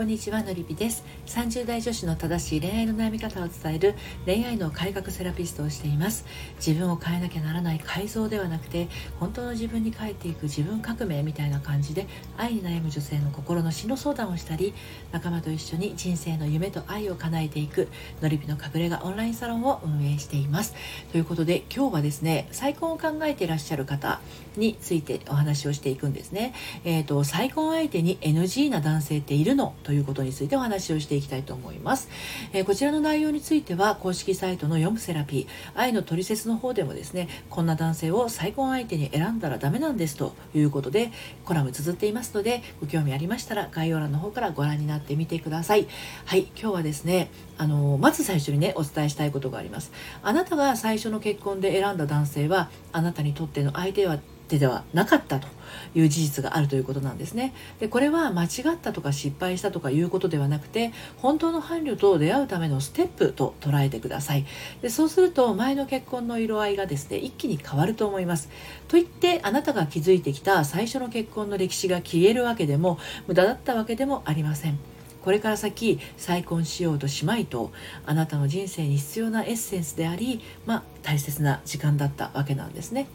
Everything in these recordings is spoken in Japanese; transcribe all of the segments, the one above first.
こんにちはのりぴです。30代女子の正しい恋愛の悩み方を伝える恋愛の改革セラピストをしています。自分を変えなきゃならない改造ではなくて本当の自分に変えていく自分革命みたいな感じで愛に悩む女性の心の進路相談をしたり仲間と一緒に人生の夢と愛を叶えていくのりぴの隠れ家オンラインサロンを運営しています。ということで今日はですね再婚を考えていらっしゃる方についてお話をしていくんですね。えっ、ー、と再婚相手に NG な男性っているの？とということについてお話をしていきたいと思います、えー、こちらの内容については公式サイトの読むセラピー愛のトリセツの方でもですねこんな男性を再婚相手に選んだらダメなんですということでコラム綴っていますのでご興味ありましたら概要欄の方からご覧になってみてください。はい今日はですねあのまず最初にねお伝えしたいことがあります。あなたが最初の結婚で選んだ男性はあなたにとっての相手は手ではなかったという事実があるということなんですね。でこれは間違ったとか失敗したとかいうことではなくて本当の伴侶と出会うためのステップと捉えてください。でそうすると前の結婚の色合いがですね一気に変わると思います。と言ってあなたが築いてきた最初の結婚の歴史が消えるわけでも無駄だったわけでもありません。これから先再婚しようとしまいとあなたの人生に必要なエッセンスであり、まあ、大切な時間だったわけなんですね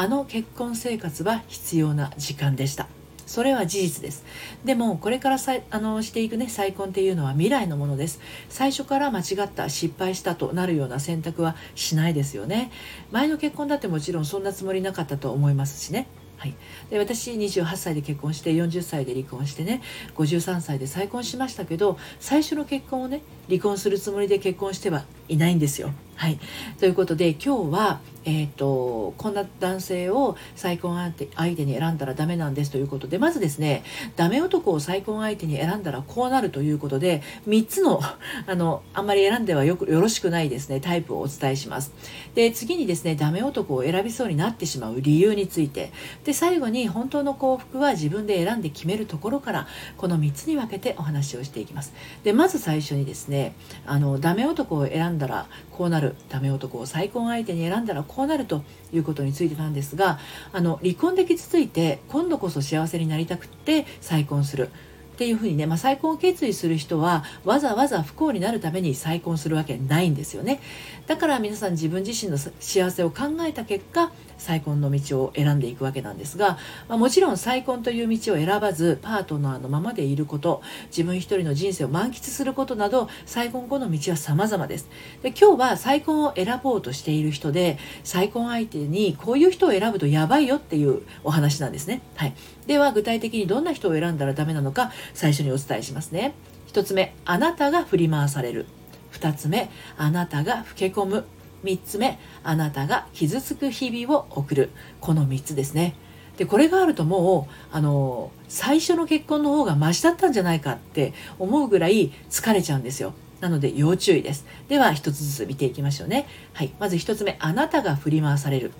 あの結婚生活は必要な時間でした。それは事実です。でもこれからさあのしていくね再婚っていうのは未来のものです。最初から間違った失敗したとなるような選択はしないですよね。前の結婚だってもちろんそんなつもりなかったと思いますしね。はい、で私28歳で結婚して40歳で離婚してね53歳で再婚しましたけど最初の結婚をね離婚するつもりで結婚してはいないんですよ。はい、ということで今日は、えーと、こんな男性を再婚相手相手に選んだらダメなんですということでまずですねダメ男を再婚相手に選んだらこうなるということで3つの あのあんまり選んではよくよろしくないですねタイプをお伝えします。で次にですねダメ男を選びそうになってしまう理由についてで最後に本当の幸福は自分で選んで決めるところからこの3つに分けてお話をしていきます。でまず最初にですねあのダメ男を選んだらこうなるダメ男を再婚相手に選んだらこうなるということについてなんですがあの離婚で傷ついて今度こそ幸せになりたくって再婚する。っていうふうにね、まあ、再婚を決意する人はわざわざ不幸になるために再婚するわけないんですよね。だから皆さん自分自身の幸せを考えた結果再婚の道を選んでいくわけなんですが、まあ、もちろん再婚という道を選ばずパートナーのままでいること自分一人の人生を満喫することなど再婚後の道は様々です。で今日は再婚を選ぼうとしている人で再婚相手にこういう人を選ぶとやばいよっていうお話なんですね、はい、では具体的にどんな人を選んだらダメなのか最初にお伝えしますね。1つ目あなたが振り回される。2つ目あなたが老け込む。3つ目あなたが傷つく日々を送る。この3つですね。でこれがあるともうあの最初の結婚の方がマシだったんじゃないかって思うぐらい疲れちゃうんですよ。なので要注意です。では一つずつ見ていきましょうね。はい。まず1つ目あなたが振り回される。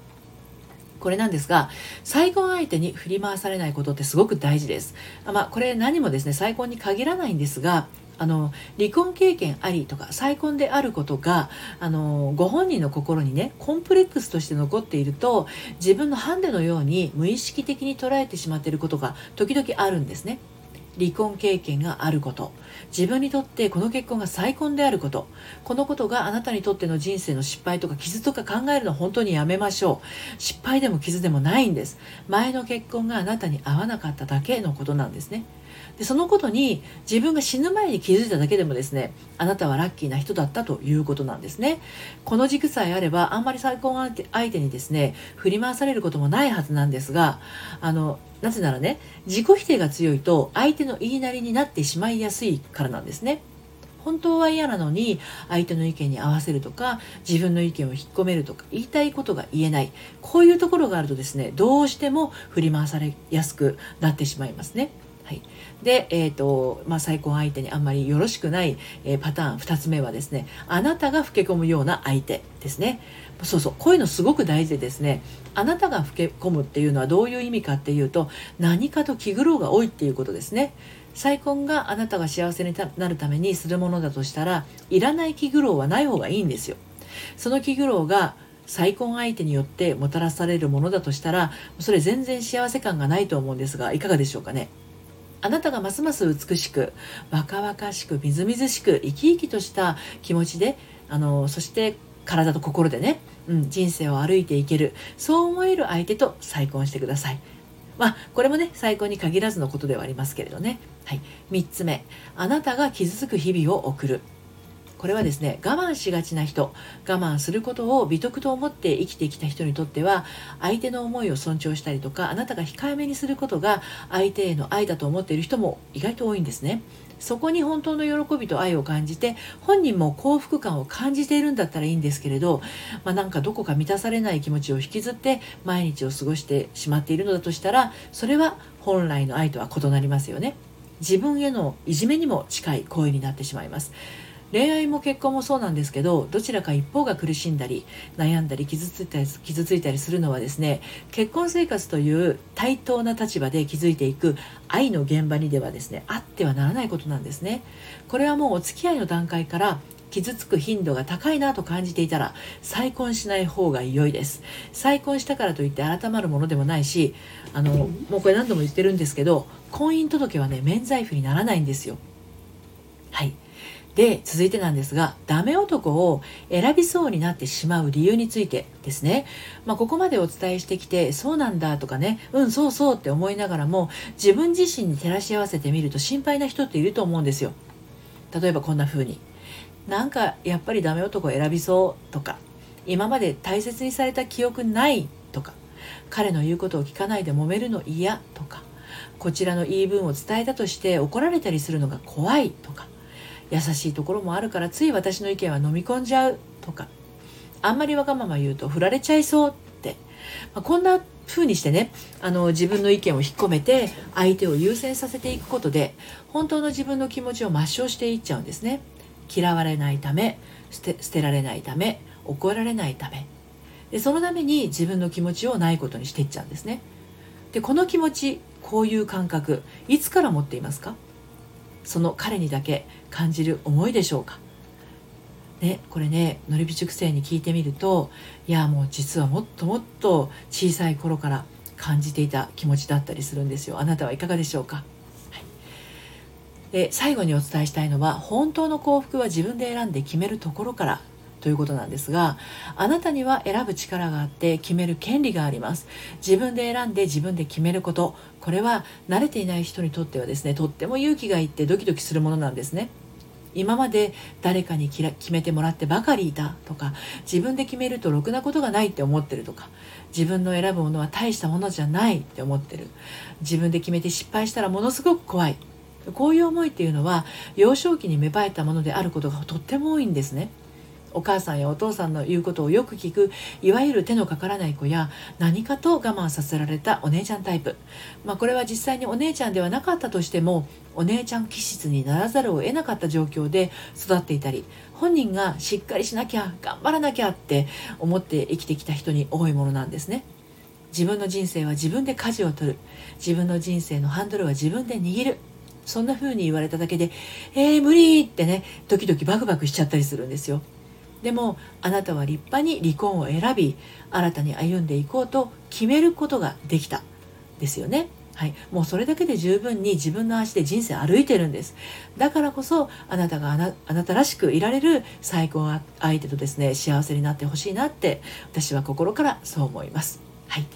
これなんですが再婚相手に振り回されないことってすごく大事ですまあこれ何もですね再婚に限らないんですがあの離婚経験ありとか再婚であることがあのご本人の心にねコンプレックスとして残っていると自分のハンデのように無意識的に捉えてしまっていることが時々あるんですね。離婚経験があること。自分にとってこの結婚が再婚であること。このことがあなたにとっての人生の失敗とか傷とか考えるの本当にやめましょう。失敗でも傷でもないんです。前の結婚があなたに合わなかっただけのことなんですね。でそのことに自分が死ぬ前に気づいただけでもですねあなたはラッキーな人だったということなんですね。この軸さえあればあんまり再婚相手にですね振り回されることもないはずなんですがあのなぜならね自己否定が強いと相手の言いなりになってしまいやすいからなんですね。本当は嫌なのに相手の意見に合わせるとか自分の意見を引っ込めるとか言いたいことが言えない。こういうところがあるとですねどうしても振り回されやすくなってしまいますね。はい、で、えーとまあ、再婚相手にあんまりよろしくない、えー、パターン2つ目はですねあなたが老け込むような相手ですね。そうそうこういうのすごく大事でですねあなたが老け込むっていうのはどういう意味かっていうと何かと気苦労が多いっていうことですね。再婚があなたが幸せになるためにするものだとしたらいらない気苦労はない方がいいんですよ。その気苦労が再婚相手によってもたらされるものだとしたらそれ全然幸せ感がないと思うんですがいかがでしょうかね？あなたがますます美しく若々しくみずみずしく生き生きとした気持ちであのそして体と心でね、うん、人生を歩いていけるそう思える相手と再婚してください。まあ、これもね再婚に限らずのことではありますけれどね。はい、3つ目あなたが傷つく日々を送るこれはですね我慢しがちな人我慢することを美徳と思って生きてきた人にとっては相手の思いを尊重したりとかあなたが控えめにすることが相手への愛だと思っている人も意外と多いんですね。そこに本当の喜びと愛を感じて本人も幸福感を感じているんだったらいいんですけれど、まあ、なんかどこか満たされない気持ちを引きずって毎日を過ごしてしまっているのだとしたらそれは本来の愛とは異なりますよね。自分へのいじめにも近い行為になってしまいます。恋愛も結婚もそうなんですけどどちらか一方が苦しんだり悩んだり傷ついたり傷ついたりするのはですね結婚生活という対等な立場で築いていく愛の現場にではですねあってはならないことなんですね。これはもうお付き合いの段階から傷つく頻度が高いなと感じていたら再婚しない方が良いです。再婚したからといって改まるものでもないしあのもうこれ何度も言ってるんですけど婚姻届はね免罪符にならないんですよ。で続いてなんですがダメ男を選びそうになってしまう理由についてですね、まあ、ここまでお伝えしてきてそうなんだとかねうんそうそうって思いながらも自分自身に照らし合わせてみると心配な人っていると思うんですよ。例えばこんな風に。なんかやっぱりダメ男を選びそうとか今まで大切にされた記憶ないとか彼の言うことを聞かないで揉めるの嫌とかこちらの言い分を伝えたとして怒られたりするのが怖いとか優しいところもあるからつい私の意見は飲み込んじゃうとか。あんまりわがまま言うと振られちゃいそうって、まあ、こんな風にしてねあの自分の意見を引っ込めて相手を優先させていくことで本当の自分の気持ちを抹消していっちゃうんですね。嫌われないため捨て捨てられないため怒られないため。でそのために自分の気持ちをないことにしていっちゃうんですね。でこの気持ちこういう感覚いつから持っていますか？その彼にだけ感じる思いでしょうか？ね、これねのりび塾生に聞いてみるといやもう実はもっともっと小さい頃から感じていた気持ちだったりするんですよ。あなたはいかがでしょうか、はい、で最後にお伝えしたいのは本当の幸福は自分で選んで決めるところからということなんですがあなたには選ぶ力があって決める権利があります。自分で選んで自分で決めること。これは慣れていない人にとってはですねとっても勇気がいってドキドキするものなんですね。今まで誰かに決めてもらってばかりいたとか自分で決めるとろくなことがないって思ってるとか自分の選ぶものは大したものじゃないって思ってる。自分で決めて失敗したらものすごく怖い。こういう思いっていうのは幼少期に芽生えたものであることがとっても多いんですね。お母さんやお父さんの言うことをよく聞くいわゆる手のかからない子や何かと我慢させられたお姉ちゃんタイプ、まあ、これは実際にお姉ちゃんではなかったとしてもお姉ちゃん気質にならざるを得なかった状況で育っていたり本人がしっかりしなきゃ頑張らなきゃって思って生きてきた人に多いものなんですね。自分の人生は自分で舵を取る自分の人生のハンドルは自分で握るそんな風に言われただけで「えー、無理!」ってねドキドキバクバクしちゃったりするんですよ。でもあなたは立派に離婚を選び新たに歩んでいこうと決めることができた。ですよね。はい、もうそれだけで十分に自分の足で人生歩いてるんです。だからこそあなたがあなたらしくいられる最高相手とですね幸せになってほしいなって私は心からそう思います。はい。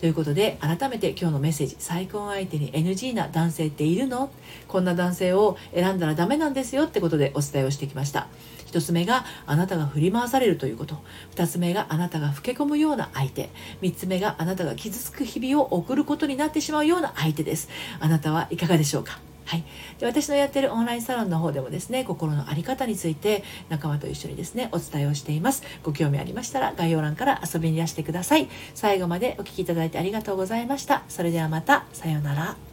ということで、改めて今日のメッセージ、再婚相手に NG な男性っているの？こんな男性を選んだらダメなんですよ？ってことでお伝えをしてきました。1つ目があなたが振り回されるということ。2つ目があなたが老け込むような相手。3つ目があなたが傷つく日々を送ることになってしまうような相手です。あなたはいかがでしょうか？はい、で私のやってるオンラインサロンの方でもですね心の在り方について仲間と一緒にですねお伝えをしています。ご興味ありましたら概要欄から遊びにいらしてください。最後までお聴きいただいてありがとうございました。それではまた。さようなら。